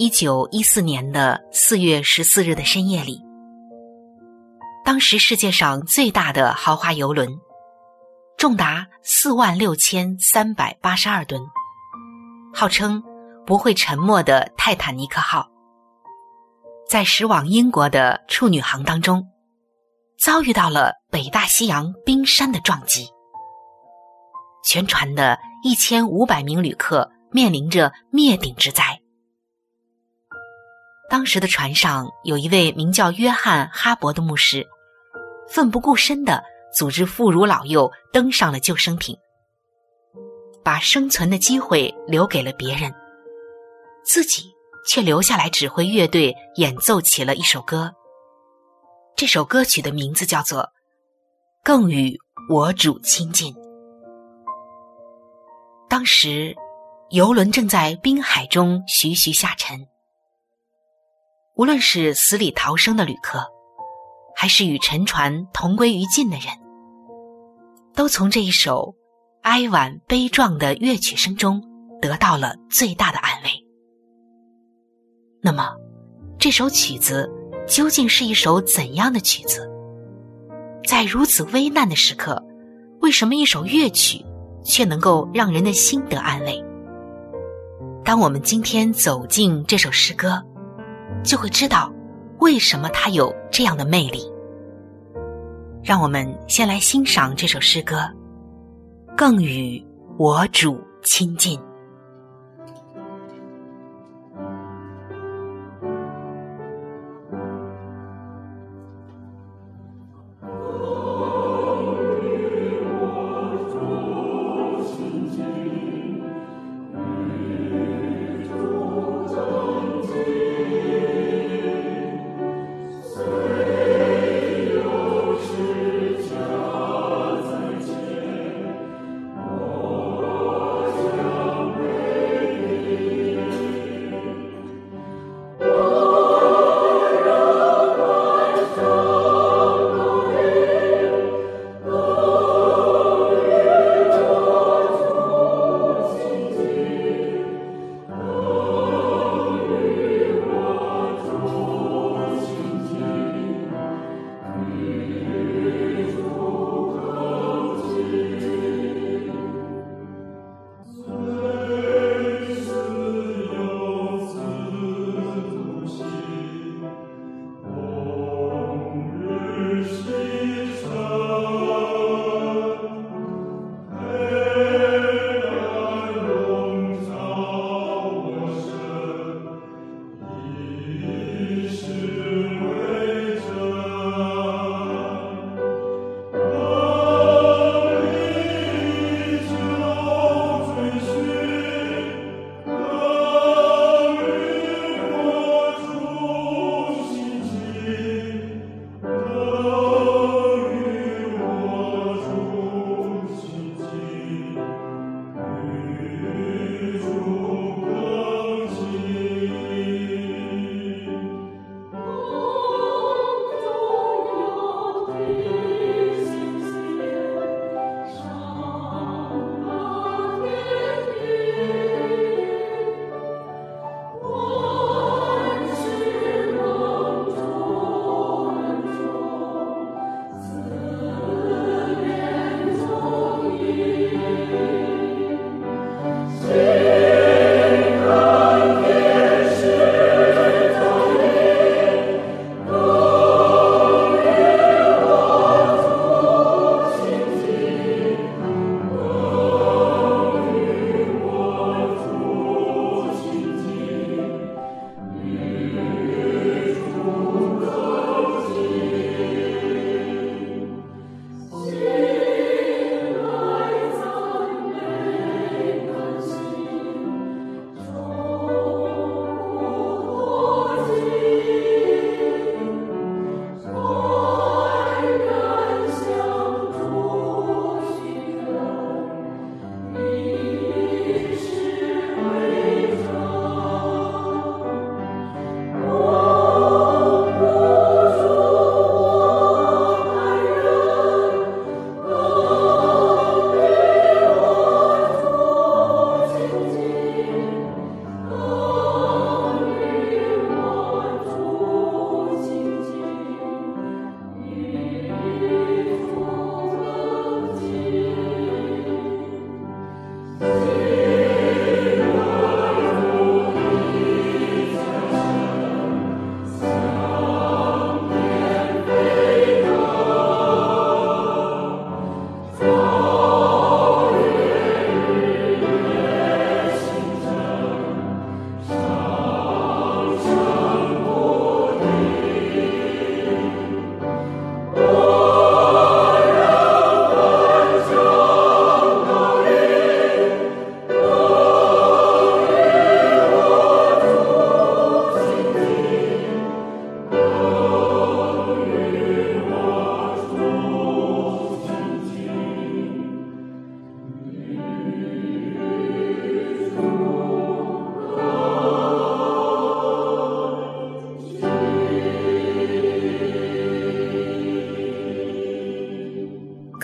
一九一四年的四月十四日的深夜里，当时世界上最大的豪华游轮，重达四万六千三百八十二吨，号称不会沉没的泰坦尼克号，在驶往英国的处女航当中，遭遇到了北大西洋冰山的撞击，全船的一千五百名旅客面临着灭顶之灾。当时的船上有一位名叫约翰·哈勃的牧师，奋不顾身的组织妇孺老幼登上了救生艇，把生存的机会留给了别人，自己却留下来指挥乐队演奏起了一首歌。这首歌曲的名字叫做《更与我主亲近》。当时，游轮正在滨海中徐徐下沉。无论是死里逃生的旅客，还是与沉船同归于尽的人，都从这一首哀婉悲壮的乐曲声中得到了最大的安慰。那么，这首曲子究竟是一首怎样的曲子？在如此危难的时刻，为什么一首乐曲却能够让人的心得安慰？当我们今天走进这首诗歌。就会知道为什么它有这样的魅力。让我们先来欣赏这首诗歌，《更与我主亲近》。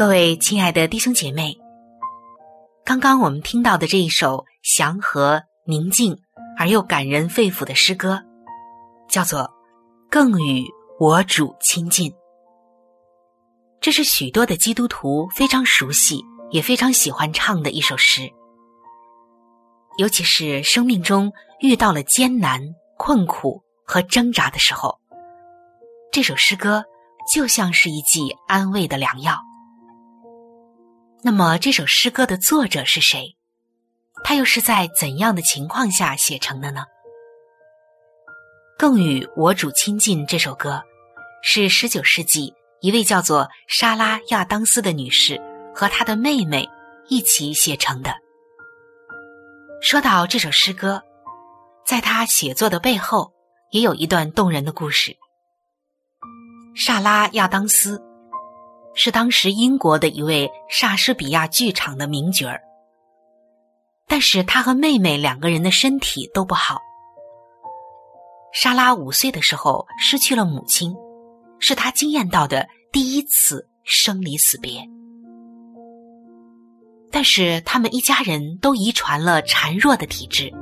各位亲爱的弟兄姐妹，刚刚我们听到的这一首祥和、宁静而又感人肺腑的诗歌，叫做《更与我主亲近》。这是许多的基督徒非常熟悉也非常喜欢唱的一首诗，尤其是生命中遇到了艰难、困苦和挣扎的时候，这首诗歌就像是一剂安慰的良药。那么，这首诗歌的作者是谁？他又是在怎样的情况下写成的呢？更与我主亲近这首歌，是十九世纪。一位叫做莎拉·亚当斯的女士和她的妹妹一起写成的。说到这首诗歌，在她写作的背后也有一段动人的故事。莎拉·亚当斯是当时英国的一位莎士比亚剧场的名角儿，但是他和妹妹两个人的身体都不好。莎拉五岁的时候失去了母亲。是他惊艳到的第一次生离死别，但是他们一家人都遗传了孱弱的体质，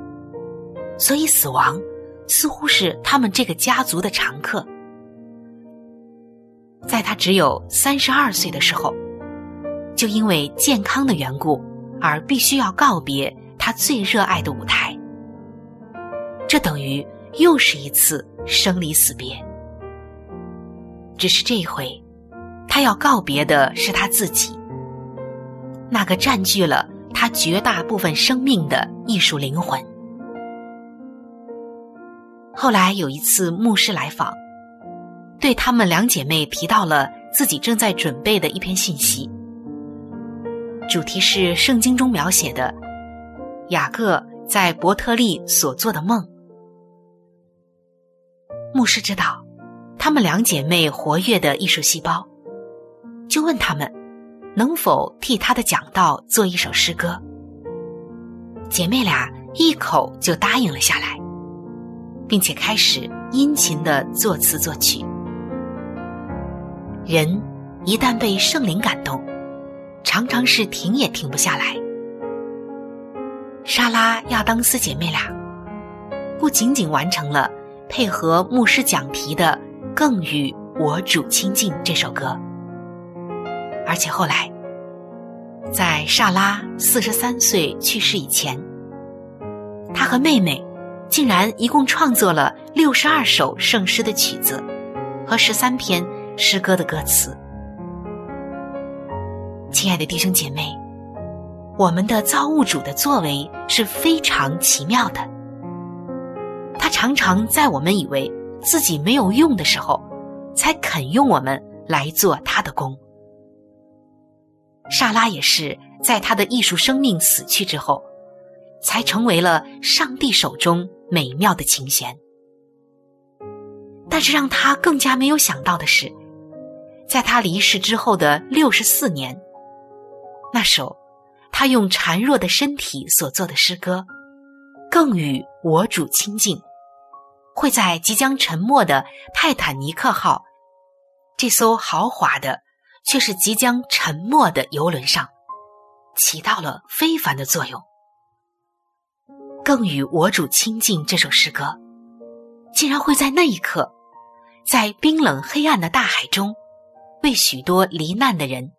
所以死亡似乎是他们这个家族的常客。在他只有三十二岁的时候，就因为健康的缘故而必须要告别他最热爱的舞台，这等于又是一次生离死别。只是这一回，他要告别的是他自己，那个占据了他绝大部分生命的艺术灵魂。后来有一次牧师来访，对他们两姐妹提到了自己正在准备的一篇信息，主题是圣经中描写的雅各在伯特利所做的梦。牧师知道。她们两姐妹活跃的艺术细胞，就问他们能否替她的讲道做一首诗歌。姐妹俩一口就答应了下来，并且开始殷勤的作词作曲。人一旦被圣灵感动，常常是停也停不下来。莎拉、亚当斯姐妹俩不仅仅完成了配合牧师讲题的。更与我主亲近这首歌，而且后来，在萨拉四十三岁去世以前，他和妹妹竟然一共创作了六十二首圣诗的曲子和十三篇诗歌的歌词。亲爱的弟兄姐妹，我们的造物主的作为是非常奇妙的，他常常在我们以为。自己没有用的时候，才肯用我们来做他的工。莎拉也是在他的艺术生命死去之后，才成为了上帝手中美妙的琴弦。但是让他更加没有想到的是，在他离世之后的六十四年，那首他用孱弱的身体所做的诗歌，更与我主亲近。会在即将沉没的泰坦尼克号这艘豪华的却是即将沉没的游轮上，起到了非凡的作用。更与我主亲近这首诗歌，竟然会在那一刻，在冰冷黑暗的大海中，为许多罹难的人，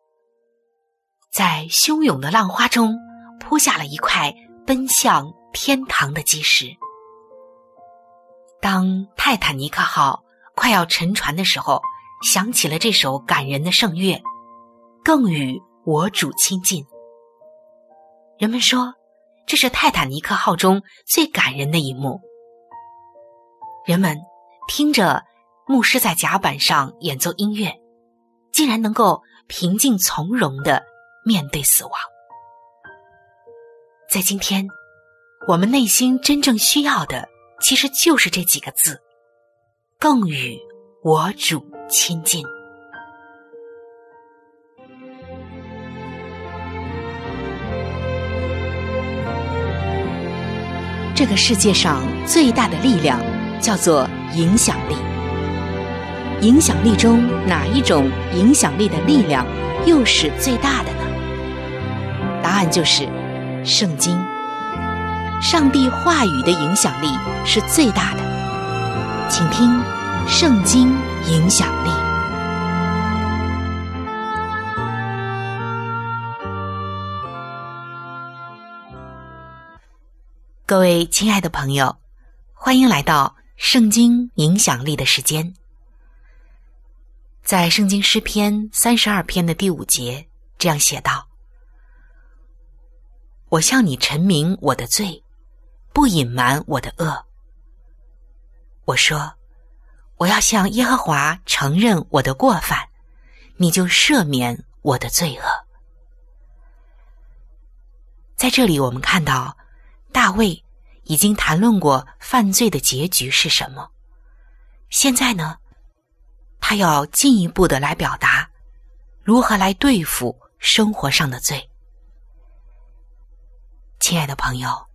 在汹涌的浪花中铺下了一块奔向天堂的基石。当泰坦尼克号快要沉船的时候，响起了这首感人的圣乐，更与我主亲近。人们说，这是泰坦尼克号中最感人的一幕。人们听着牧师在甲板上演奏音乐，竟然能够平静从容的面对死亡。在今天，我们内心真正需要的。其实就是这几个字，更与我主亲近。这个世界上最大的力量叫做影响力。影响力中哪一种影响力的力量又是最大的呢？答案就是圣经。上帝话语的影响力是最大的，请听《圣经影响力》。各位亲爱的朋友，欢迎来到《圣经影响力》的时间。在《圣经诗篇》三十二篇的第五节，这样写道：“我向你陈明我的罪，不隐瞒我的恶。我说，我要向耶和华承认我的过犯，你就赦免我的罪恶。”在这里，我们看到大卫已经谈论过犯罪的结局是什么。现在呢？他要进一步的来表达，如何来对付生活上的罪。亲爱的朋友，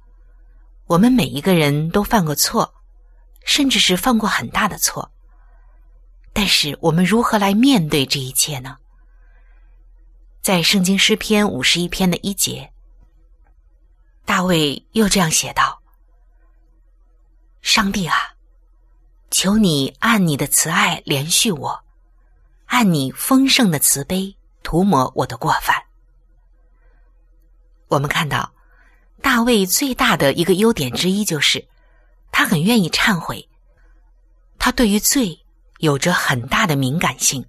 我们每一个人都犯过错，甚至是犯过很大的错。但是我们如何来面对这一切呢？在圣经诗篇五十一篇的一节，大卫又这样写道：“上帝啊！”求你按你的慈爱怜恤我，按你丰盛的慈悲涂抹我的过犯。我们看到大卫最大的一个优点之一就是，他很愿意忏悔，他对于罪有着很大的敏感性，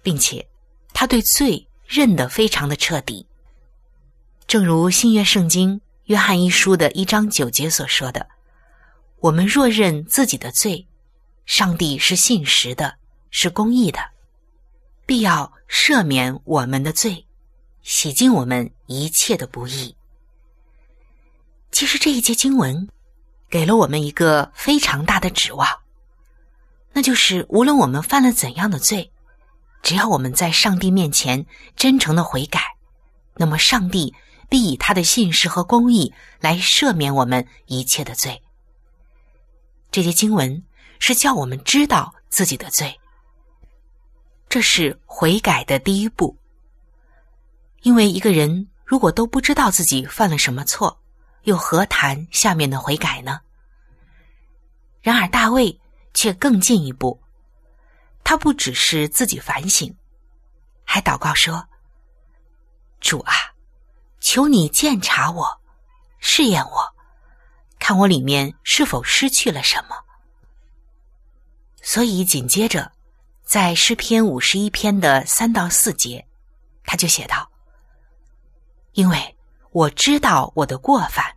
并且他对罪认得非常的彻底。正如新约圣经约翰一书的一章九节所说的。我们若认自己的罪，上帝是信实的，是公义的，必要赦免我们的罪，洗净我们一切的不义。其实这一节经文给了我们一个非常大的指望，那就是无论我们犯了怎样的罪，只要我们在上帝面前真诚的悔改，那么上帝必以他的信实和公义来赦免我们一切的罪。这些经文是叫我们知道自己的罪，这是悔改的第一步。因为一个人如果都不知道自己犯了什么错，又何谈下面的悔改呢？然而大卫却更进一步，他不只是自己反省，还祷告说：“主啊，求你鉴察我，试验我。”看我里面是否失去了什么？所以紧接着，在诗篇五十一篇的三到四节，他就写道：“因为我知道我的过犯，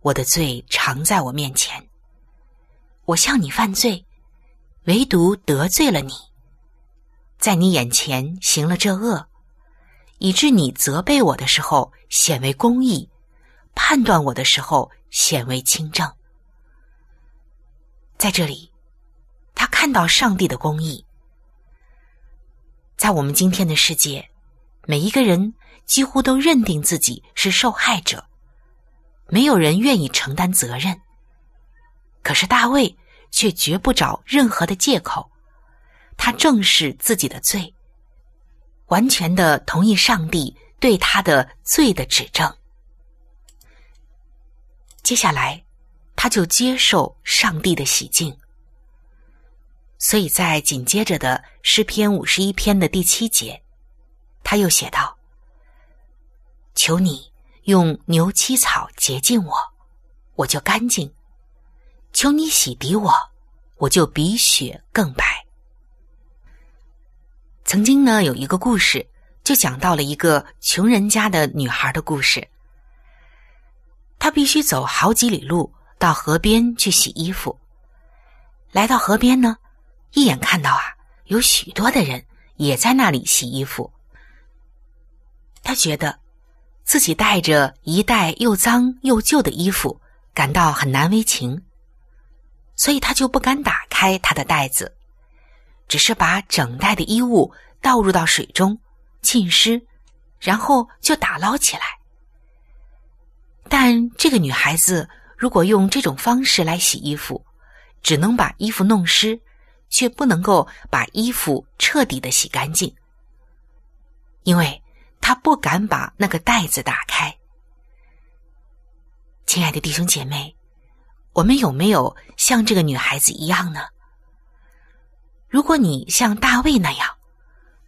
我的罪常在我面前。我向你犯罪，唯独得罪了你，在你眼前行了这恶，以致你责备我的时候显为公义，判断我的时候。”显为清正。在这里，他看到上帝的公义。在我们今天的世界，每一个人几乎都认定自己是受害者，没有人愿意承担责任。可是大卫却绝不找任何的借口，他正视自己的罪，完全的同意上帝对他的罪的指证。接下来，他就接受上帝的洗净。所以在紧接着的诗篇五十一篇的第七节，他又写道：“求你用牛膝草洁净我，我就干净；求你洗涤我，我就比雪更白。”曾经呢，有一个故事，就讲到了一个穷人家的女孩的故事。他必须走好几里路到河边去洗衣服。来到河边呢，一眼看到啊，有许多的人也在那里洗衣服。他觉得自己带着一袋又脏又旧的衣服，感到很难为情，所以他就不敢打开他的袋子，只是把整袋的衣物倒入到水中浸湿，然后就打捞起来。但这个女孩子如果用这种方式来洗衣服，只能把衣服弄湿，却不能够把衣服彻底的洗干净。因为他不敢把那个袋子打开。亲爱的弟兄姐妹，我们有没有像这个女孩子一样呢？如果你像大卫那样，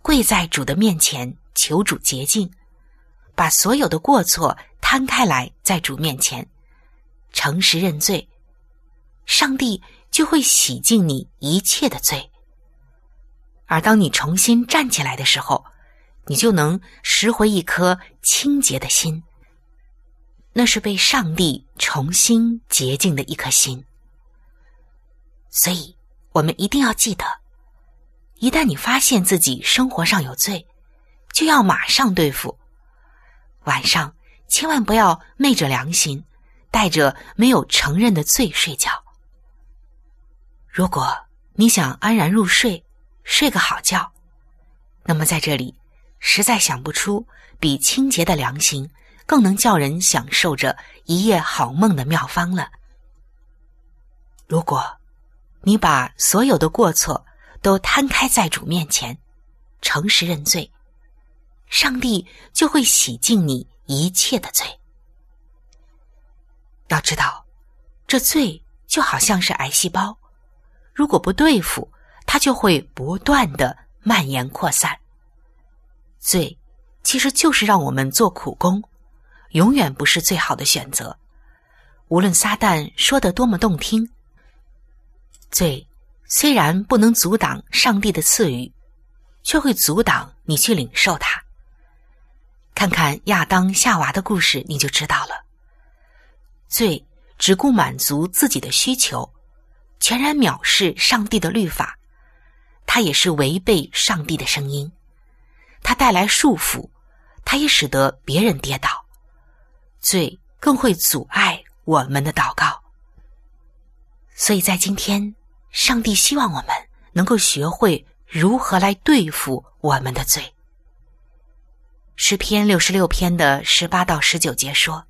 跪在主的面前求主洁净，把所有的过错摊开来在主面前，诚实认罪，上帝就会洗净你一切的罪。而当你重新站起来的时候，你就能拾回一颗清洁的心。那是被上帝重新洁净的一颗心。所以，我们一定要记得，一旦你发现自己生活上有罪，就要马上对付。晚上千万不要昧着良心，带着没有承认的罪睡觉。如果你想安然入睡，睡个好觉，那么在这里，实在想不出比清洁的良心更能叫人享受着一夜好梦的妙方了。如果你把所有的过错都摊开在主面前，诚实认罪，上帝就会洗净你一切的罪。要知道，这罪就好像是癌细胞，如果不对付。它就会不断的蔓延扩散。罪其实就是让我们做苦工，永远不是最好的选择。无论撒旦说的多么动听，罪虽然不能阻挡上帝的赐予，却会阻挡你去领受它。看看亚当夏娃的故事，你就知道了。罪只顾满足自己的需求，全然藐视上帝的律法。它也是违背上帝的声音，它带来束缚，它也使得别人跌倒，罪更会阻碍我们的祷告。所以在今天，上帝希望我们能够学会如何来对付我们的罪。诗篇六十六篇的十八到十九节说：“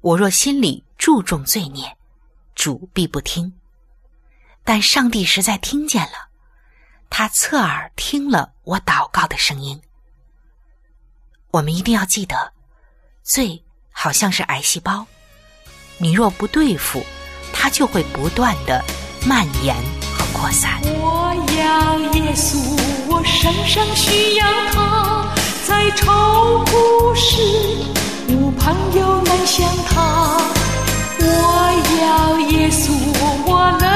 我若心里注重罪孽，主必不听；但上帝实在听见了。”他侧耳听了我祷告的声音。我们一定要记得，罪好像是癌细胞，你若不对付，它就会不断的蔓延和扩散。我要耶稣，我深深需要他，在愁苦时，无朋友能相谈。我要耶稣，我乐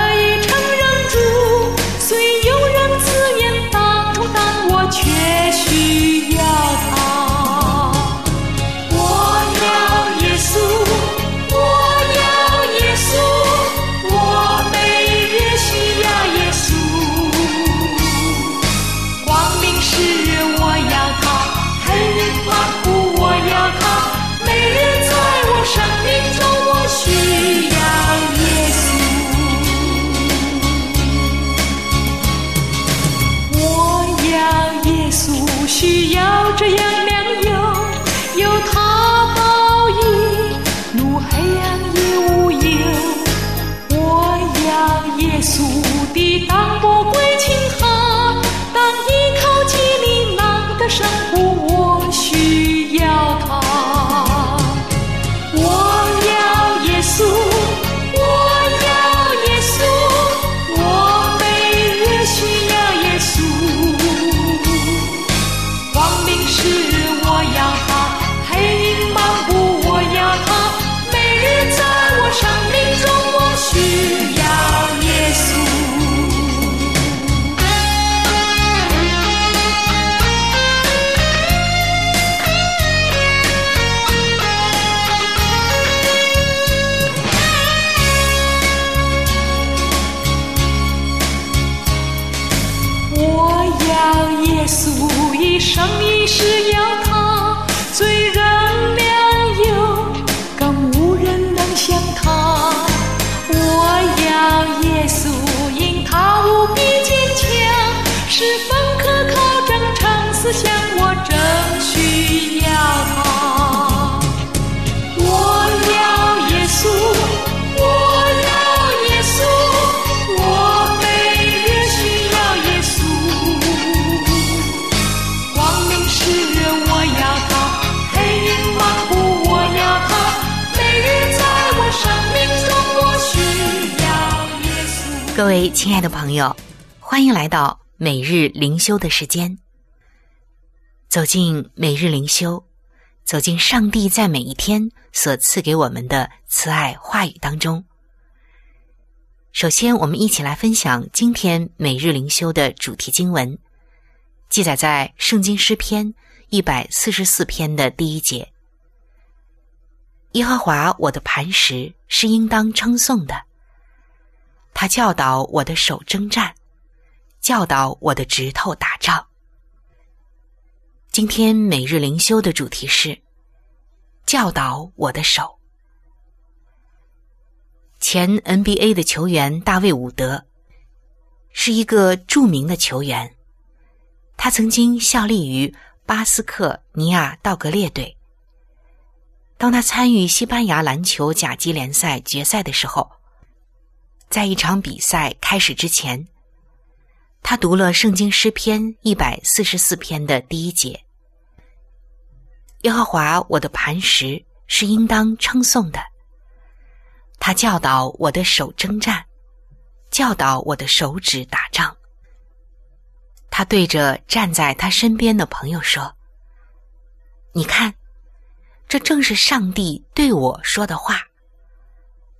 亲爱的朋友，欢迎来到每日灵修的时间。走进每日灵修，走进上帝在每一天所赐给我们的慈爱话语当中。首先，我们一起来分享今天每日灵修的主题经文，记载在《圣经诗篇》一百四十四篇的第一节：“耶和华我的磐石是应当称颂的。”他教导我的手征战，教导我的指头打仗。今天每日灵修的主题是教导我的手。前 NBA 的球员大卫伍德是一个著名的球员，他曾经效力于巴斯克尼亚道格列队。当他参与西班牙篮球甲级联赛决赛的时候。在一场比赛开始之前，他读了《圣经诗篇》一百四十四篇的第一节：“耶和华我的磐石是应当称颂的。他教导我的手征战，教导我的手指打仗。”他对着站在他身边的朋友说：“你看，这正是上帝对我说的话。”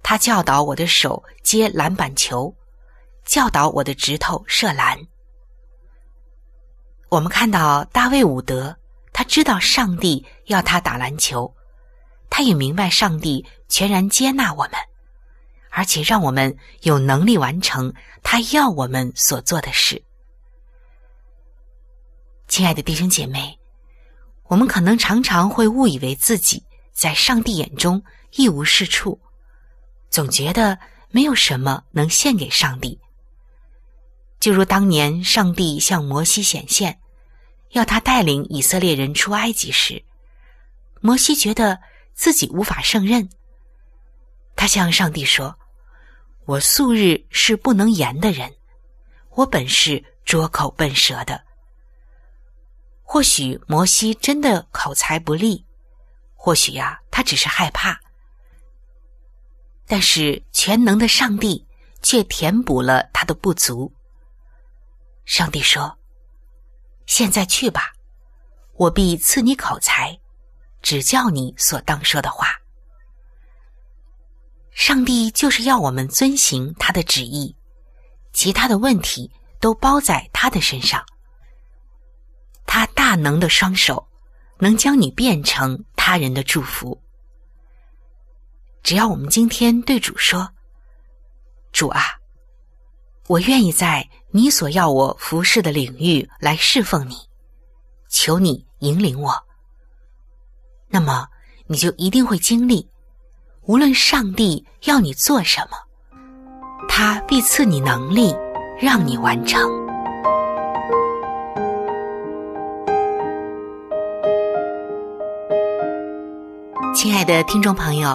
他教导我的手接篮板球，教导我的指头射篮。我们看到大卫伍德，他知道上帝要他打篮球，他也明白上帝全然接纳我们，而且让我们有能力完成他要我们所做的事。亲爱的弟兄姐妹，我们可能常常会误以为自己在上帝眼中一无是处。总觉得没有什么能献给上帝，就如当年上帝向摩西显现，要他带领以色列人出埃及时，摩西觉得自己无法胜任。他向上帝说：“我素日是不能言的人，我本是拙口笨舌的。”或许摩西真的口才不利，或许呀，他只是害怕。但是全能的上帝却填补了他的不足。上帝说：“现在去吧，我必赐你口才，指教你所当说的话。”上帝就是要我们遵行他的旨意，其他的问题都包在他的身上。他大能的双手能将你变成他人的祝福。只要我们今天对主说：“主啊，我愿意在你所要我服侍的领域来侍奉你，求你引领我。”那么你就一定会经历，无论上帝要你做什么，他必赐你能力，让你完成。亲爱的听众朋友。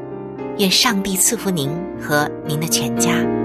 愿上帝赐福您和您的全家。